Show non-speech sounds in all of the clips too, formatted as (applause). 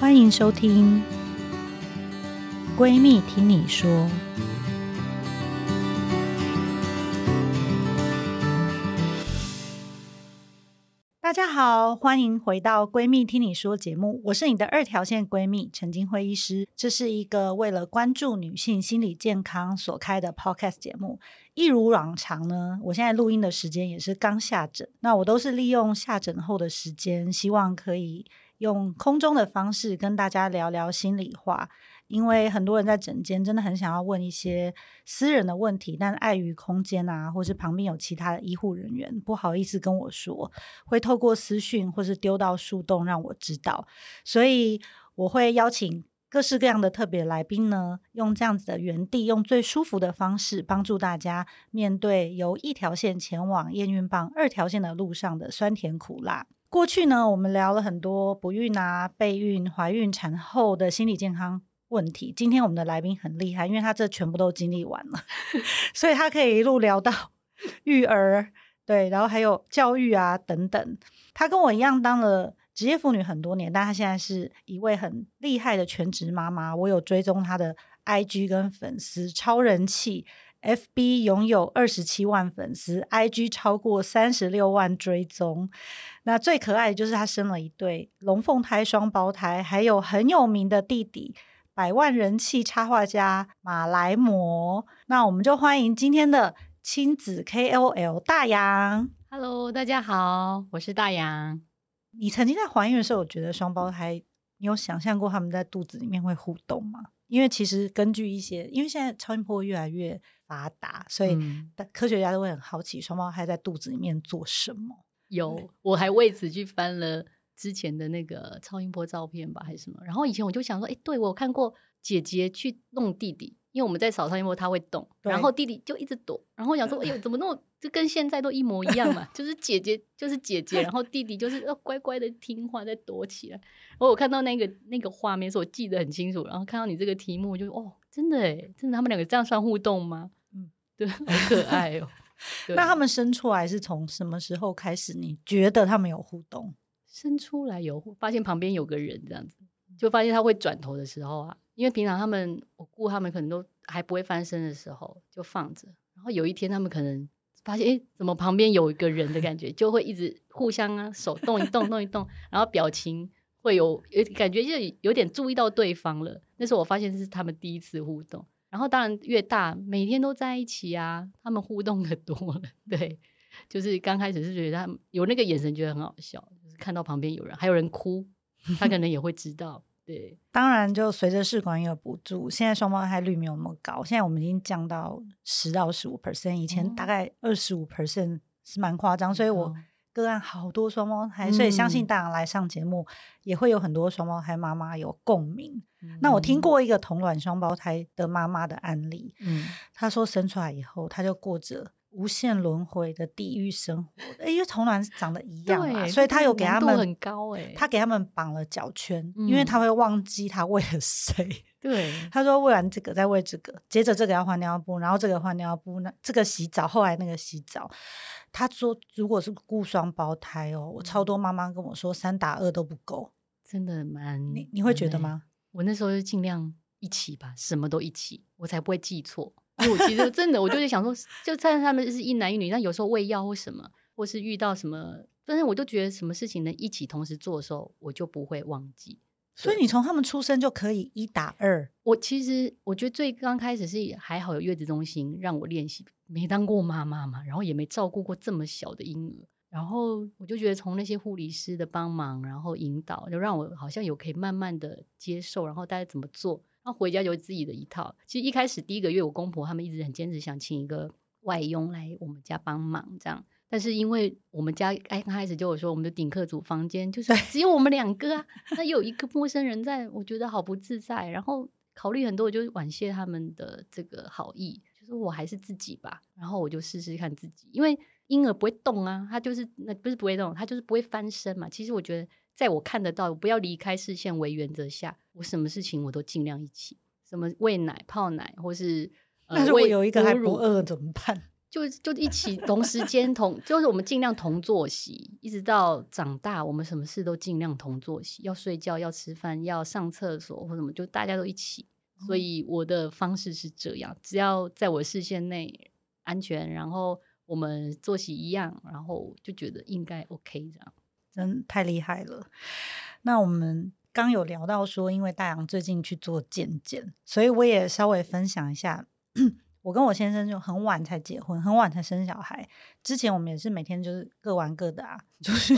欢迎收听《闺蜜听你说》。大家好，欢迎回到《闺蜜听你说》节目，我是你的二条线闺蜜陈金辉医师。这是一个为了关注女性心理健康所开的 Podcast 节目。一如往常呢，我现在录音的时间也是刚下诊，那我都是利用下诊后的时间，希望可以用空中的方式跟大家聊聊心里话。因为很多人在诊间真的很想要问一些私人的问题，但碍于空间啊，或是旁边有其他的医护人员，不好意思跟我说，会透过私讯或是丢到树洞让我知道，所以我会邀请各式各样的特别来宾呢，用这样子的原地，用最舒服的方式，帮助大家面对由一条线前往验孕棒二条线的路上的酸甜苦辣。过去呢，我们聊了很多不孕啊、备孕、怀孕、产后的心理健康。问题。今天我们的来宾很厉害，因为他这全部都经历完了，(laughs) 所以他可以一路聊到 (laughs) 育儿，对，然后还有教育啊等等。他跟我一样当了职业妇女很多年，但他现在是一位很厉害的全职妈妈。我有追踪他的 IG 跟粉丝，超人气，FB 拥有二十七万粉丝，IG 超过三十六万追踪。那最可爱的就是他生了一对龙凤胎、双胞胎，还有很有名的弟弟。百万人气插画家马来摩，那我们就欢迎今天的亲子 KOL 大洋。Hello，大家好，我是大洋。你曾经在怀孕的时候，我觉得双胞胎，你有想象过他们在肚子里面会互动吗？因为其实根据一些，因为现在超音波越来越发达，所以科学家都会很好奇双胞胎在肚子里面做什么。有，我还为此去翻了。之前的那个超音波照片吧，还是什么？然后以前我就想说，哎，对，我有看过姐姐去弄弟弟，因为我们在扫超音波，他会动，然后弟弟就一直躲。然后我想说，哎呦，怎么那么就跟现在都一模一样嘛？就是姐姐就是姐姐，然后弟弟就是要乖乖的听话，再躲起来。然后我看到那个那个画面，是我记得很清楚。然后看到你这个题目，我就哦，真的哎，真的，他们两个这样算互动吗？嗯，对，(laughs) 好可爱哦。那他们生出来是从什么时候开始？你觉得他们有互动？生出来有发现旁边有个人这样子，就发现他会转头的时候啊，因为平常他们我顾他们可能都还不会翻身的时候就放着，然后有一天他们可能发现诶，怎么旁边有一个人的感觉，就会一直互相啊手动一动动一动，然后表情会有有感觉就有点注意到对方了。那时候我发现这是他们第一次互动，然后当然越大每天都在一起啊，他们互动的多了，(laughs) 对，就是刚开始是觉得他们有那个眼神觉得很好笑。看到旁边有人，还有人哭，他可能也会知道。对，当然就随着试管婴儿补助，现在双胞胎率没有那么高，现在我们已经降到十到十五 percent，以前大概二十五 percent 是蛮夸张，所以我个案好多双胞胎，所以相信大家来上节目也会有很多双胞胎妈妈有共鸣。嗯、那我听过一个同卵双胞胎的妈妈的案例，嗯，她说生出来以后，她就过着。无限轮回的地狱生活，因为同卵长得一样嘛，所以他有给他们很高哎，他给他们绑了脚圈，因为他会忘记他喂了谁。对，(laughs) 他说喂完这个再喂这个，接着这个要换尿布，然后这个换尿布，那这个洗澡，后来那个洗澡。他说如果是雇双胞胎哦，我超多妈妈跟我说三打二都不够，真的蛮你你会觉得吗？我那时候就尽量一起吧，什么都一起，我才不会记错。我其实真的，我就是想说，就算他们是一男一女，但有时候喂药或什么，或是遇到什么，但是我就觉得什么事情能一起同时做的时候，我就不会忘记。所以你从他们出生就可以一打二。我其实我觉得最刚开始是还好有月子中心让我练习，没当过妈妈嘛，然后也没照顾过这么小的婴儿，然后我就觉得从那些护理师的帮忙，然后引导，就让我好像有可以慢慢的接受，然后大家怎么做。然后回家有自己的一套。其实一开始第一个月，我公婆他们一直很坚持想请一个外佣来我们家帮忙，这样。但是因为我们家刚开始就有说，我们的顶客组房间就是只有我们两个啊，(laughs) 那有一个陌生人在，我觉得好不自在。然后考虑很多，我就婉谢他们的这个好意，就是我还是自己吧。然后我就试试看自己，因为婴儿不会动啊，他就是那不是不会动，他就是不会翻身嘛。其实我觉得。在我看得到，不要离开视线为原则下，我什么事情我都尽量一起。什么喂奶、泡奶，或是、呃、那如果有一个还不饿怎么办？(laughs) 就就一起同时间同，就是我们尽量同作息，一直到长大，我们什么事都尽量同作息，要睡觉，要吃饭，要上厕所或什么，就大家都一起。所以我的方式是这样，只要在我视线内安全，然后我们作息一样，然后就觉得应该 OK 这样。真太厉害了。那我们刚有聊到说，因为大洋最近去做健检，所以我也稍微分享一下。(clears throat) 我跟我先生就很晚才结婚，很晚才生小孩。之前我们也是每天就是各玩各的啊，(laughs) 就是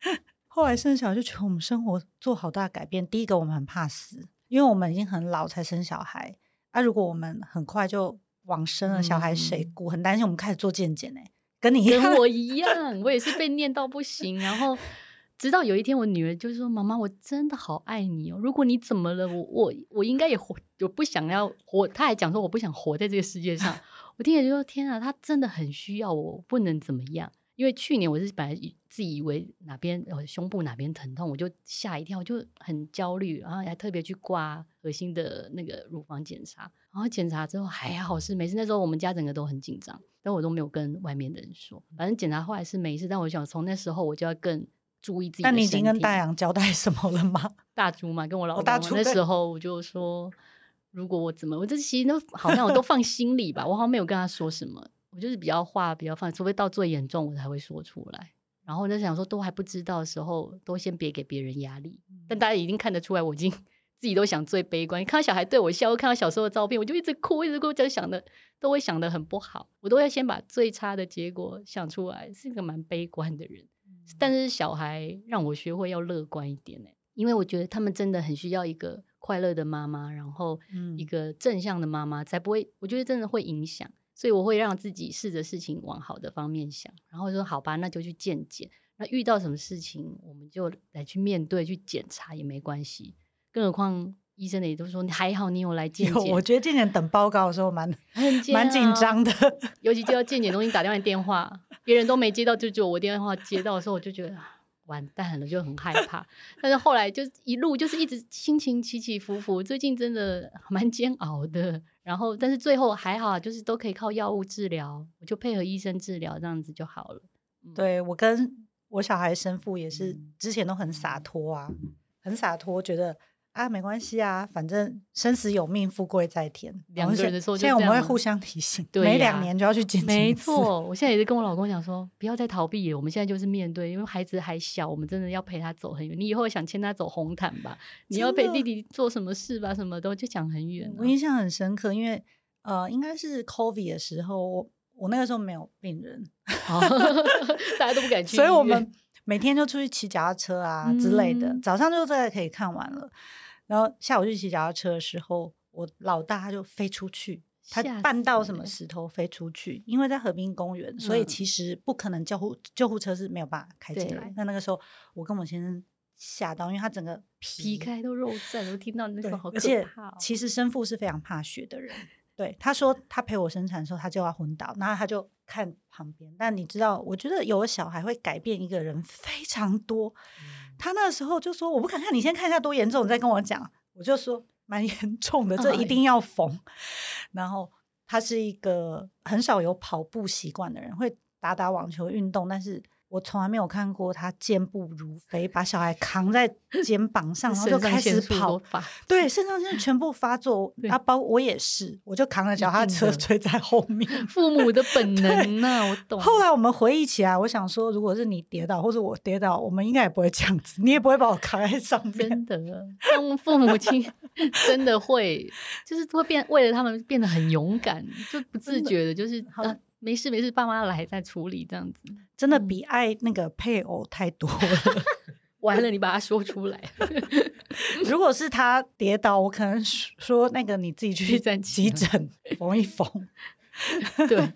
(laughs) 后来生小孩就觉得我们生活做好大改变。第一个，我们很怕死。因为我们已经很老才生小孩，啊，如果我们很快就往生了，小孩谁顾？嗯、很担心。我们开始做健检呢，跟你跟我一样，我也是被念到不行。然后直到有一天，我女儿就说：“妈妈，我真的好爱你哦！如果你怎么了，我我我应该也活，我不想要活。”她还讲说：“我不想活在这个世界上。”我听了就说：“天啊，她真的很需要我，不能怎么样。”因为去年我是本来自以为哪边呃胸部哪边疼痛，我就吓一跳，就很焦虑，然后还特别去挂核心的那个乳房检查，然后检查之后还好是没事。那时候我们家整个都很紧张，但我都没有跟外面的人说。反正检查后来是没事，但我想从那时候我就要更注意自己。那你已经跟大杨交代 (laughs) 什么了吗？大猪嘛，跟我老公。哦、大猪那时候我就说，如果我怎么，我这其实都好像我都放心里吧，我好像没有跟他说什么。我就是比较话比较放，除非到最严重我才会说出来。然后我在想说，都还不知道的时候，都先别给别人压力。但大家已经看得出来，我已经自己都想最悲观。看到小孩对我笑，看到小时候的照片，我就一直哭，一直哭，就想的都会想的很不好。我都要先把最差的结果想出来，是一个蛮悲观的人。但是小孩让我学会要乐观一点呢，因为我觉得他们真的很需要一个快乐的妈妈，然后一个正向的妈妈，才不会。我觉得真的会影响。所以我会让自己试着事情往好的方面想，然后说好吧，那就去见见。那遇到什么事情，我们就来去面对，去检查也没关系。更何况医生的也都说你还好，你有来健检。我觉得健检等报告的时候蛮 (laughs) 蛮紧张的，尤其接到健检中心打电话电话，别人都没接到，就只有我电话接到的时候，我就觉得完蛋了，就很害怕。但是后来就一路就是一直心情起起伏伏，最近真的蛮煎熬的。然后，但是最后还好，就是都可以靠药物治疗，我就配合医生治疗，这样子就好了。嗯、对，我跟我小孩生父也是之前都很洒脱啊，很洒脱，觉得啊没关系啊，反正生死有命，富贵在天。两个人的时候，现在我们会互相提醒，对啊、每两年就要去检查。没错，我现在也是跟我老公讲说，不要再逃避了，我们现在就是面对，因为孩子还小，我们真的要陪他走很远。你以后想牵他走红毯吧，你要陪弟弟做什么事吧，什么都就讲很远、啊。我印象很深刻，因为呃，应该是 COVID 的时候，我我那个时候没有病人，(laughs) 大家都不敢去，(laughs) 所以我们每天就出去骑脚踏车啊之类的，嗯、早上就在可以看完了。然后下午去骑脚踏车的时候，我老大他就飞出去，他绊到什么石头飞出去，因为在河滨公园，所以其实不可能救护救护车是没有办法开进来。那那个时候，我跟我先生吓到，因为他整个皮，皮开都肉绽，我听到那个好可怕、哦。而且其实生父是非常怕血的人，对他说他陪我生产的时候，他就要昏倒，然后他就看旁边。但你知道，我觉得有了小孩会改变一个人 (laughs) 非常多。嗯他那时候就说：“我不敢看，你先看一下多严重，你再跟我讲。”我就说：“蛮严重的，这一定要缝。”然后他是一个很少有跑步习惯的人，会打打网球运动，但是。我从来没有看过他健步如飞，把小孩扛在肩膀上，(laughs) 然后就开始跑。对，(laughs) 肾上腺全部发作。他包我也是，我就扛着脚踏车 (laughs) 追在后面。父母的本能呢？我懂。后来我们回忆起来，我想说，如果是你跌倒或者我跌倒，我们应该也不会这样子，你也不会把我扛在上面。真的，当父母亲真的会，就是会变，为了他们变得很勇敢，就不自觉的，就是啊。没事没事，爸妈来再处理这样子，真的比爱那个配偶太多了。(laughs) 完了，你把它说出来。(laughs) 如果是他跌倒，我可能说那个你自己去急诊缝一缝。(laughs) 对，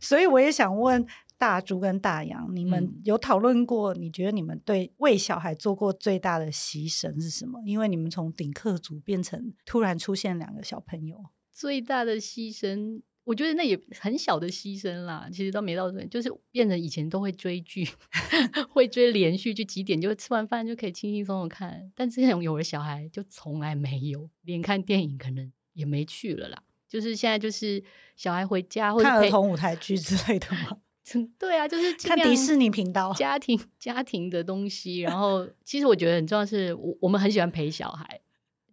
所以我也想问大猪跟大杨，你们有讨论过？你觉得你们对为小孩做过最大的牺牲是什么？因为你们从顶客族变成突然出现两个小朋友，最大的牺牲。我觉得那也很小的牺牲啦，其实都没到这，就是变成以前都会追剧，(laughs) 会追连续剧，几点就吃完饭就可以轻轻松松看。但之前有了小孩就从来没有，连看电影可能也没去了啦。就是现在就是小孩回家或者看儿童舞台剧之类的吗？(laughs) 对啊，就是看迪士尼频道，家庭家庭的东西。然后其实我觉得很重要是，我我们很喜欢陪小孩，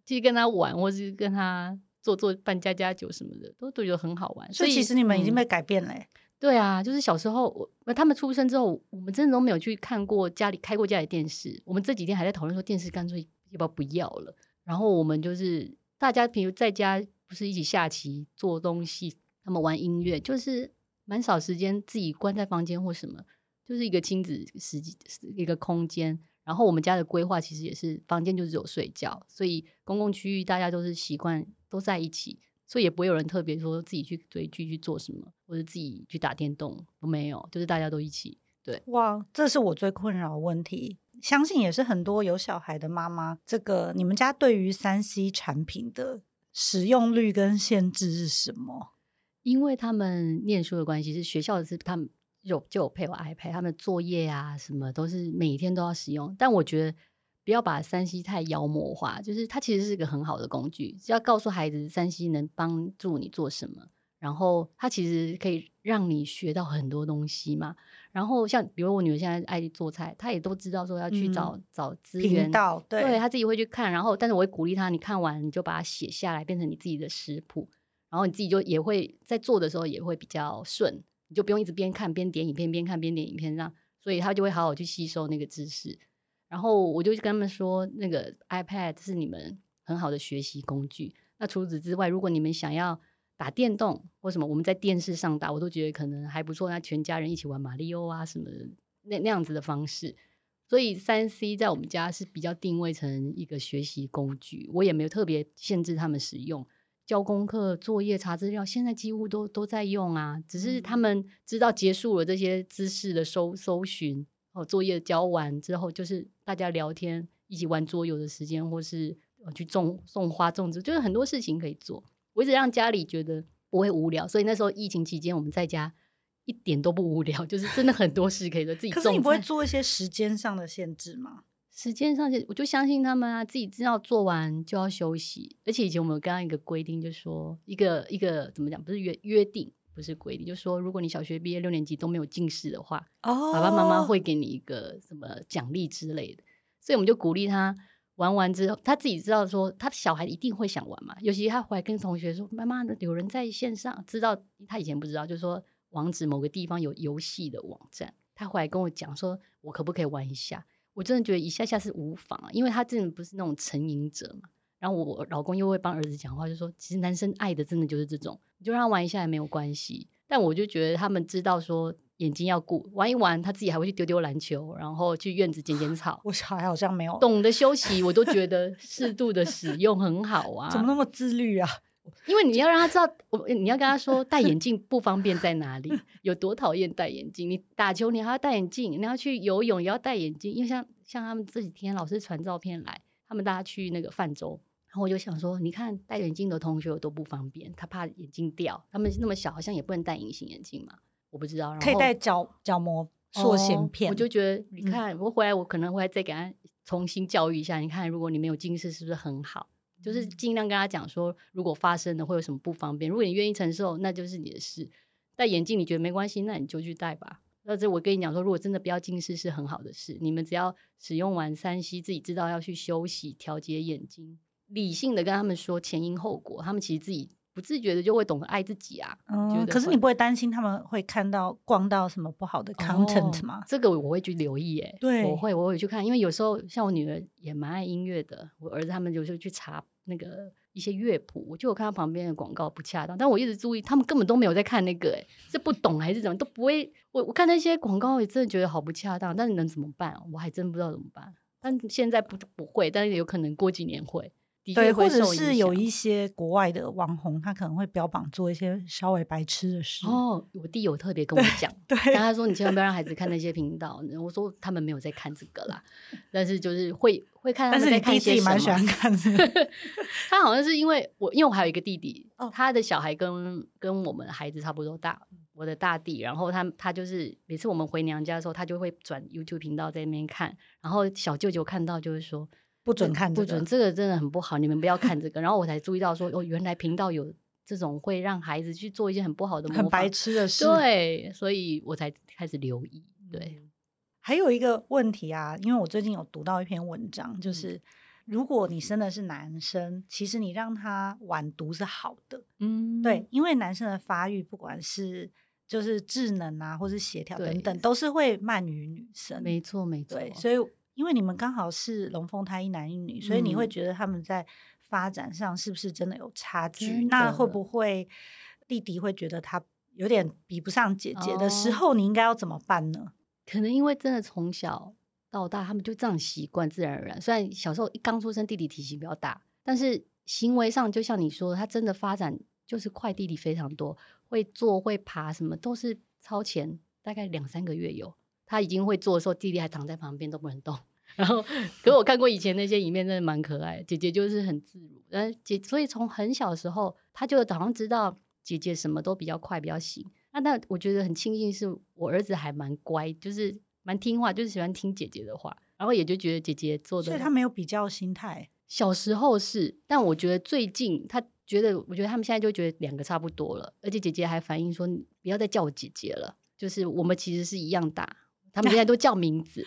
去跟他玩，或是跟他做做办家家酒什么的，都都觉得很好玩。所以，其实你们已经被改变了。对啊，就是小时候我他们出生之后，我们真的都没有去看过家里开过家里电视。我们这几天还在讨论说电视干脆要不要不要了。然后我们就是大家比如在家不是一起下棋做东西，他们玩音乐，就是蛮少时间自己关在房间或什么，就是一个亲子时一个空间。然后我们家的规划其实也是房间就只有睡觉，所以公共区域大家都是习惯都在一起。所以也不会有人特别说自己去追剧去做什么，或者自己去打电动，都没有，就是大家都一起。对，哇，这是我最困扰的问题，相信也是很多有小孩的妈妈。这个你们家对于三 C 产品的使用率跟限制是什么？因为他们念书的关系，是学校的是他们有就有配有 iPad，他们作业啊什么都是每天都要使用。但我觉得。不要把三 C 太妖魔化，就是它其实是一个很好的工具，只要告诉孩子三 C 能帮助你做什么，然后它其实可以让你学到很多东西嘛。然后像比如我女儿现在爱做菜，她也都知道说要去找、嗯、找资源，对，对她自己会去看。然后，但是我会鼓励她，你看完你就把它写下来，变成你自己的食谱，然后你自己就也会在做的时候也会比较顺，你就不用一直边看边点影片，边看边点影片这样，所以他就会好好去吸收那个知识。然后我就跟他们说，那个 iPad 是你们很好的学习工具。那除此之外，如果你们想要打电动或什么，我们在电视上打，我都觉得可能还不错。那全家人一起玩马里奥啊什么的，那那样子的方式。所以三 C 在我们家是比较定位成一个学习工具，我也没有特别限制他们使用。交功课、作业、查资料，现在几乎都都在用啊。只是他们知道结束了这些知识的搜搜寻。哦作业交完之后，就是大家聊天、一起玩桌游的时间，或是去种种花、种植，就是很多事情可以做。我一直让家里觉得不会无聊，所以那时候疫情期间我们在家一点都不无聊，就是真的很多事可以做。自己。可是你不会做一些时间上的限制吗？时间上就，我就相信他们啊，自己知道做完就要休息。而且以前我们有刚刚一个规定，就是说一个一个怎么讲，不是约约定。不是规定，就是说，如果你小学毕业六年级都没有近视的话，哦，爸爸妈妈会给你一个什么奖励之类的。所以我们就鼓励他玩完之后，他自己知道说，他小孩一定会想玩嘛。尤其他回来跟同学说：“妈妈，有人在线上，知道他以前不知道，就是说网址某个地方有游戏的网站。”他回来跟我讲说：“我可不可以玩一下？”我真的觉得一下下是无妨，因为他真的不是那种成瘾者嘛。然后我老公又会帮儿子讲话，就说：“其实男生爱的真的就是这种。”你就让他玩一下也没有关系，但我就觉得他们知道说眼睛要顾，玩一玩他自己还会去丢丢篮球，然后去院子捡捡草。我小孩好像没有懂得休息，我都觉得适度的使用很好啊。怎么那么自律啊？因为你要让他知道，我你要跟他说戴眼镜不方便在哪里，(laughs) 有多讨厌戴眼镜。你打球你还要戴眼镜，你要去游泳也要戴眼镜。因为像像他们这几天老师传照片来，他们大家去那个泛舟。然后我就想说，你看戴眼镜的同学有多不方便，他怕眼镜掉。他们那么小，好像也不能戴隐形眼镜嘛，我不知道。可以戴角角膜塑形片。我就觉得，你看，我回来我可能会再给他重新教育一下。你看，如果你没有近视，是不是很好？就是尽量跟他讲说，如果发生了会有什么不方便，如果你愿意承受，那就是你的事。戴眼镜你觉得没关系，那你就去戴吧。那这我跟你讲说，如果真的不要近视是很好的事。你们只要使用完三 C，自己知道要去休息调节眼睛。理性的跟他们说前因后果，他们其实自己不自觉的就会懂得爱自己啊。嗯，可是你不会担心他们会看到逛到什么不好的 content 吗？哦，这个我会去留意，哎，对，我会我会去看，因为有时候像我女儿也蛮爱音乐的，我儿子他们有时候去查那个一些乐谱，我就有看到旁边的广告不恰当，但我一直注意，他们根本都没有在看那个，哎，是不懂还是怎么都不会。我我看那些广告也真的觉得好不恰当，但是能怎么办？我还真不知道怎么办。但现在不不会，但是有可能过几年会。对，或者是有一些国外的网红，他可能会标榜做一些稍微白痴的事。哦，我弟有特别跟我讲，对，但他说你千万不要让孩子看那些频道。我说他们没有在看这个啦，但是就是会会看他们在看一些什么。但是你弟自己蛮喜欢看的。(laughs) 他好像是因为我，因为我还有一个弟弟，哦、他的小孩跟跟我们的孩子差不多大，我的大弟。然后他他就是每次我们回娘家的时候，他就会转 YouTube 频道在那边看。然后小舅舅看到就是说。不准看、这个，不准，这个真的很不好，你们不要看这个。然后我才注意到说，哦，原来频道有这种会让孩子去做一些很不好的、很白痴的事。对，所以我才开始留意。对，还有一个问题啊，因为我最近有读到一篇文章，就是。嗯如果你生的是男生，其实你让他晚读是好的，嗯，对，因为男生的发育，不管是就是智能啊，或是协调等等，都是会慢于女生。没错，没错。对，所以因为你们刚好是龙凤胎，一男一女，所以你会觉得他们在发展上是不是真的有差距？那会不会弟弟会觉得他有点比不上姐姐的时候，哦，你应该要怎么办呢？可能因为真的从小。到大，他们就这样习惯，自然而然。虽然小时候一刚出生，弟弟体型比较大，但是行为上就像你说的，他真的发展就是快弟弟非常多，会坐会爬，什么都是超前，大概两三个月有。他已经会做的时候，弟弟还躺在旁边都不能动。(laughs) 然后，可是我看过以前那些影片，真的蛮可爱。姐姐就是很自如，嗯，姐，所以从很小的时候，他就好像知道姐姐什么都比较快，比较行。那那我觉得很庆幸，是我儿子还蛮乖，就是。蛮听话，就是喜欢听姐姐的话，然后也就觉得姐姐做的，所以他没有比较心态。小时候是，但我觉得最近他觉得，我觉得他们现在就觉得两个差不多了，而且姐姐还反映说，你不要再叫我姐姐了，就是我们其实是一样大，他们现在 (laughs) 都叫名字。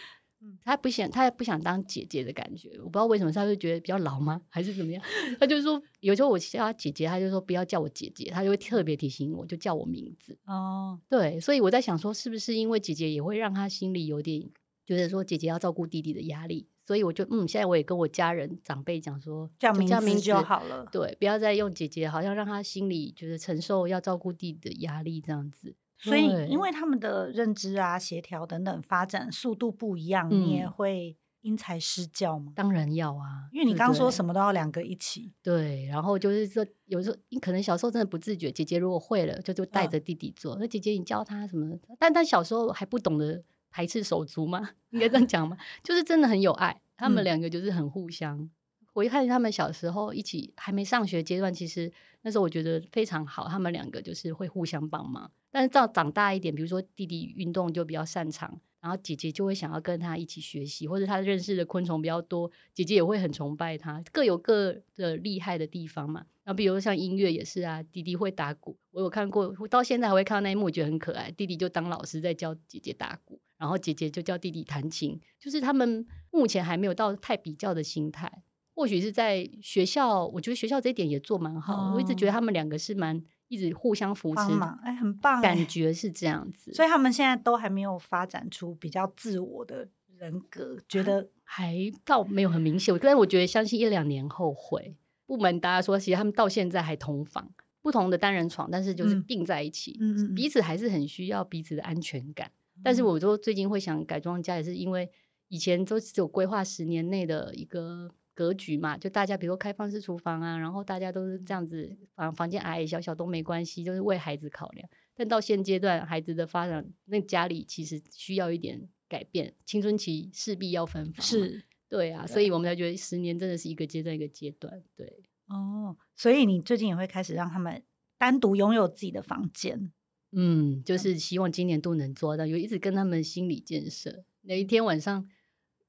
他不想，他也不想当姐姐的感觉。我不知道为什么，他就觉得比较老吗，还是怎么样？他就说，(laughs) 有时候我叫他姐姐，他就说不要叫我姐姐，他就会特别提醒我，就叫我名字。哦，对，所以我在想说，是不是因为姐姐也会让他心里有点觉得说姐姐要照顾弟弟的压力？所以我就嗯，现在我也跟我家人长辈讲说，叫名字就好了。对，不要再用姐姐，好像让他心里觉得承受要照顾弟弟的压力这样子。所以，因为他们的认知啊、协调等等发展速度不一样，嗯、你也会因材施教吗？当然要啊，因为你刚刚说什么都要两个一起。对，然后就是说，有时候你可能小时候真的不自觉，姐姐如果会了，就就带着弟弟做。那、嗯、姐姐你教他什么？但他小时候还不懂得排斥手足吗？(laughs) 应该这样讲吗？就是真的很有爱，他们两个就是很互相。嗯、我一看见他们小时候一起还没上学阶段，其实那时候我觉得非常好，他们两个就是会互相帮忙。但是到长大一点，比如说弟弟运动就比较擅长，然后姐姐就会想要跟他一起学习，或者他认识的昆虫比较多，姐姐也会很崇拜他，各有各的厉害的地方嘛。然后比如说像音乐也是啊，弟弟会打鼓，我有看过，我到现在还会看到那一幕，我觉得很可爱。弟弟就当老师在教姐姐打鼓，然后姐姐就教弟弟弹琴，就是他们目前还没有到太比较的心态。或许是在学校，我觉得学校这一点也做蛮好，哦、我一直觉得他们两个是蛮。一直互相扶持，哎，很棒，感 (laughs) 觉是这样子。所以他们现在都还没有发展出比较自我的人格，觉得还倒没有很明显。但是我觉得，相信一两年后会。不瞒大家说，其实他们到现在还同房，不同的单人床，但是就是并在一起，嗯、彼此还是很需要彼此的安全感。嗯、但是我说最近会想改装家，也是因为以前都只有规划十年内的一个。格局嘛，就大家比如说开放式厨房啊，然后大家都是这样子，房房间矮矮小小都没关系，就是为孩子考量。但到现阶段，孩子的发展，那家里其实需要一点改变，青春期势必要分房。是，对啊，所以我们才觉得十年真的是一个阶段一个阶段。对，哦，所以你最近也会开始让他们单独拥有自己的房间。嗯，就是希望今年都能做到，有一直跟他们心理建设。哪一天晚上。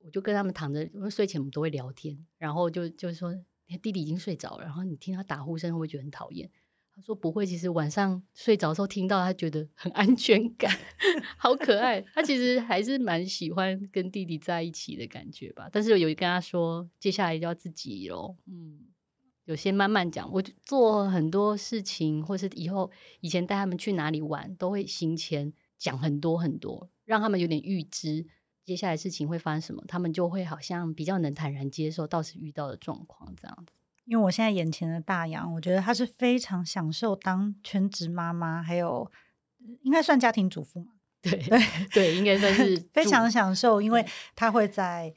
我就跟他们躺着，因为睡前我们都会聊天，然后就就是说，弟弟已经睡着了，然后你听他打呼声会不会觉得很讨厌？他说不会，其实晚上睡着的时候听到，他觉得很安全感，(laughs) 好可爱。他其实还是蛮喜欢跟弟弟在一起的感觉吧。但是有跟他说，接下来就要自己喽。嗯，有些慢慢讲。我做很多事情，或是以后以前带他们去哪里玩，都会行前讲很多很多，让他们有点预知。接下来事情会发生什么，他们就会好像比较能坦然接受到时遇到的状况这样子。因为我现在眼前的大洋，我觉得他是非常享受当全职妈妈，还有应该算家庭主妇嘛？(laughs) 对对对，应该算是 (laughs) 非常享受，因为他会在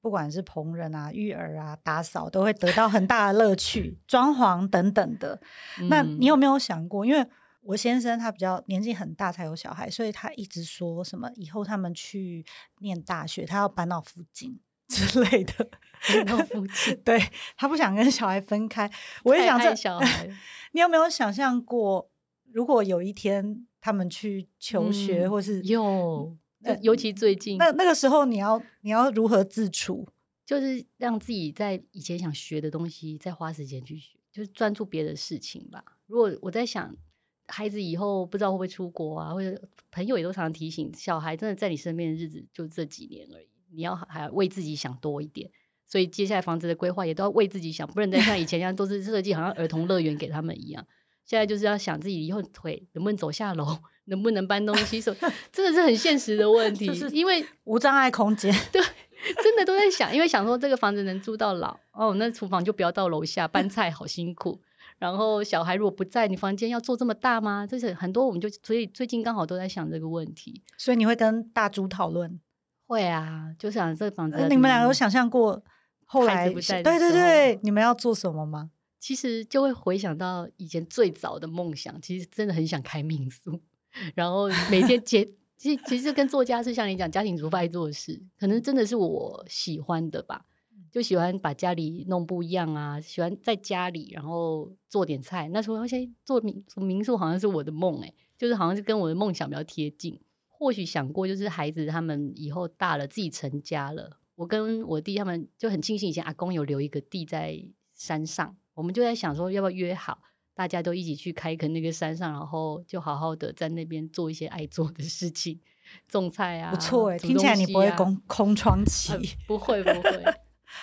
不管是烹饪啊、育儿啊、打扫，都会得到很大的乐趣，装潢等等的。那你有没有想过，因为？我先生他比较年纪很大才有小孩，所以他一直说什么以后他们去念大学，他要搬到附近 (laughs) 之类的。搬到附近，(laughs) 对，他不想跟小孩分开。(laughs) 我也想这小孩，你有没有想象过，如果有一天他们去求学，嗯、或是有，尤其最近，那那个时候你要你要如何自处？就是让自己在以前想学的东西，再花时间去学，就是专注别的事情吧。如果我在想，孩子以后不知道会不会出国啊，或者朋友也都常常提醒，小孩真的在你身边的日子就这几年而已，你要还要为自己想多一点。所以接下来房子的规划也都要为自己想，不能再像以前一样都是设计好像儿童乐园给他们一样。现在就是要想自己以后腿能不能走下楼，能不能搬东西，手真的是很现实的问题。(laughs) 就是因为无障碍空间，对，真的都在想，因为想说这个房子能住到老哦，那厨房就不要到楼下搬菜，好辛苦。然后小孩如果不在，你房间要做这么大吗？就是很多，我们就所以最近刚好都在想这个问题。所以你会跟大猪讨论？会啊，就想这个房子。你们两个有想象过后来不在？对对对，你们要做什么吗？其实就会回想到以前最早的梦想，其实真的很想开民宿，(laughs) 然后每天接，其实其实跟作家是像你讲家庭主妇爱做的事，可能真的是我喜欢的吧，就喜欢把家里弄不一样啊，喜欢在家里然后做点菜。那时候现在做民民宿好像是我的梦诶，就是好像是跟我的梦想比较贴近。或许想过就是孩子他们以后大了自己成家了，我跟我弟他们就很庆幸以前阿公有留一个地在山上。我们就在想说，要不要约好，大家都一起去开垦那个山上，然后就好好的在那边做一些爱做的事情，(laughs) 种菜啊。不错哎、欸，啊、听起来你不会空空窗期，呃、不会不会，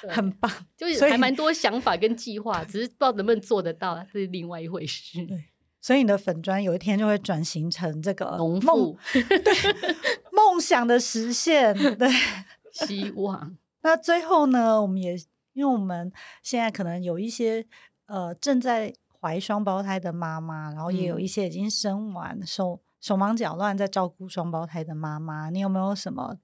很棒。就是还蛮多想法跟计划，只是不知道能不能做得到，这是另外一回事。对，所以你的粉砖有一天就会转型成这个农妇，对，梦想的实现，对，希望。那最后呢，我们也。因为我们现在可能有一些呃正在怀双胞胎的妈妈，然后也有一些已经生完、嗯、手手忙脚乱在照顾双胞胎的妈妈，你有没有什么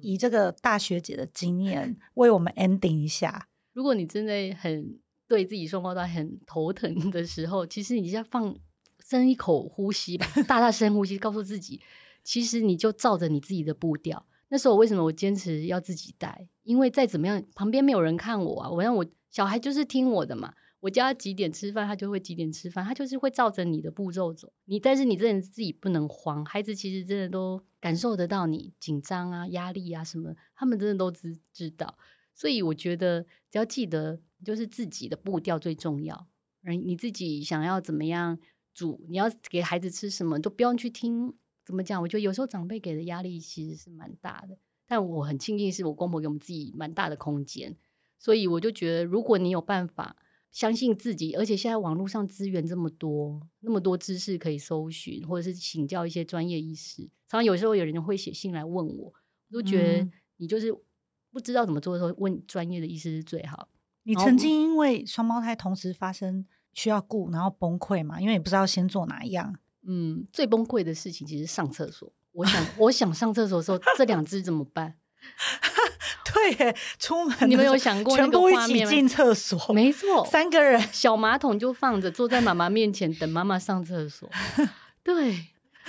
以这个大学姐的经验为我们 ending 一下？如果你真的很对自己双胞胎很头疼的时候，其实你就要放深一口呼吸吧，大大深呼吸，告诉自己，其实你就照着你自己的步调。那时候为什么我坚持要自己带？因为再怎么样，旁边没有人看我啊。我让我小孩就是听我的嘛。我叫他几点吃饭，他就会几点吃饭。他就是会照着你的步骤走。你但是你真的自己不能慌。孩子其实真的都感受得到你紧张啊、压力啊什么，他们真的都知知道。所以我觉得只要记得，就是自己的步调最重要。而你自己想要怎么样煮，你要给孩子吃什么，都不用去听。怎么讲？我觉得有时候长辈给的压力其实是蛮大的，但我很庆幸是我公婆给我们自己蛮大的空间，所以我就觉得，如果你有办法相信自己，而且现在网络上资源这么多，那么多知识可以搜寻，或者是请教一些专业医师。常常有时候有人会写信来问我，我都觉得你就是不知道怎么做的时候，问专业的医师是最好。你曾经因为双胞胎同时发生需要顾，然后崩溃嘛？因为你不知道先做哪一样。嗯，最崩溃的事情其实上厕所。我想，我想上厕所的时候，这两只怎么办？对，出门你们有想过那个画面吗？全部一起进厕所，没错，三个人，小马桶就放着，坐在妈妈面前等妈妈上厕所。(laughs) 对，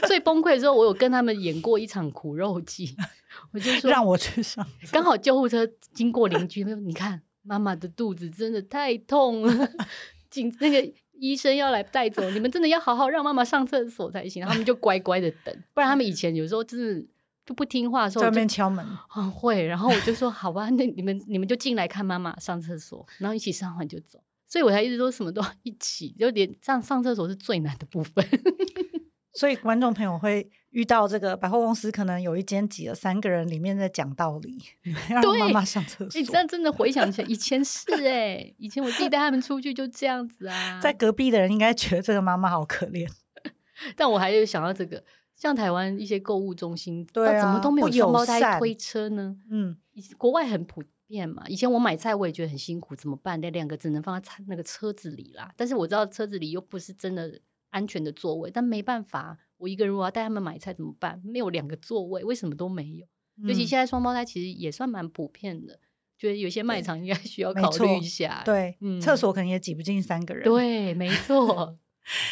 最崩溃的时候，我有跟他们演过一场苦肉计。(laughs) 我就说让我去上，刚好救护车经过邻居，你看妈妈的肚子真的太痛了，(laughs) 紧那个。医生要来带走，你们真的要好好让妈妈上厕所才行。他们就乖乖的等，不然他们以前有时候就是就不听话的时候，在外面敲门。很、哦、会，然后我就说好吧，那你们你们就进来看妈妈上厕所，然后一起上完就走。所以我才一直说什么都要一起，就连上上厕所是最难的部分。(laughs) 所以观众朋友会遇到这个百货公司，可能有一间挤了三个人，里面在讲道理，(laughs) 让妈妈上厕所。你这样真的回想起来，以前是哎、欸，以前我自己带他们出去就这样子啊。在隔壁的人应该觉得这个妈妈好可怜，(laughs) 但我还有想到这个，像台湾一些购物中心，对啊，怎么都没有双胞胎推车呢？嗯，国外很普遍嘛。以前我买菜我也觉得很辛苦，怎么办？那两个只能放在那个车子里啦。但是我知道车子里又不是真的。安全的座位，但没办法，我一个人我要带他们买菜怎么办？没有两个座位，为什么都没有？嗯、尤其现在双胞胎其实也算蛮普遍的，觉得有些卖场应该需要考虑一下。对，嗯、厕所可能也挤不进三个人。对，没错。(laughs)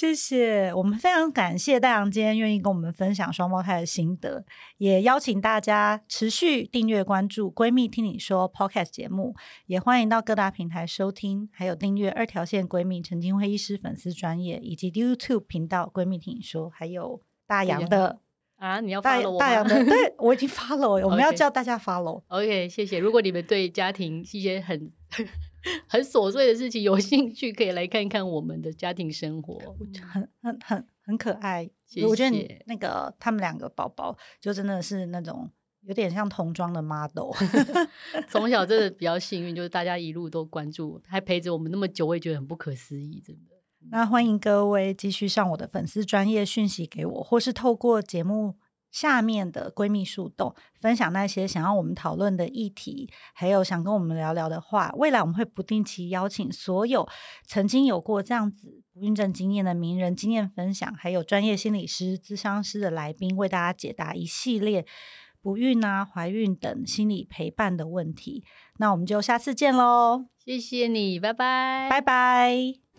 谢谢，我们非常感谢大洋今天愿意跟我们分享双胞胎的心得，也邀请大家持续订阅关注《闺蜜听你说》Podcast 节目，也欢迎到各大平台收听，还有订阅二条线闺蜜陈金辉医师粉丝专业以及 YouTube 频道《闺蜜听你说》，还有大洋的啊，你要 follow 我？大洋的，(laughs) 对我已经 follow，我们要叫大家 follow。OK，谢谢。如果你们对家庭一些很很琐碎的事情，有兴趣可以来看看我们的家庭生活，很很很很可爱。谢谢。我觉得你那个他们两个宝宝就真的是那种有点像童装的 model。(laughs) 从小真的比较幸运，就是大家一路都关注，还陪着我们那么久，我也觉得很不可思议，真的。那欢迎各位继续上我的粉丝专业讯息给我，或是透过节目。下面的闺蜜树洞分享那些想要我们讨论的议题，还有想跟我们聊聊的话。未来我们会不定期邀请所有曾经有过这样子不孕症经验的名人经验分享，还有专业心理师、咨商师的来宾，为大家解答一系列不孕啊、怀孕等心理陪伴的问题。那我们就下次见喽！谢谢你，拜拜，拜拜。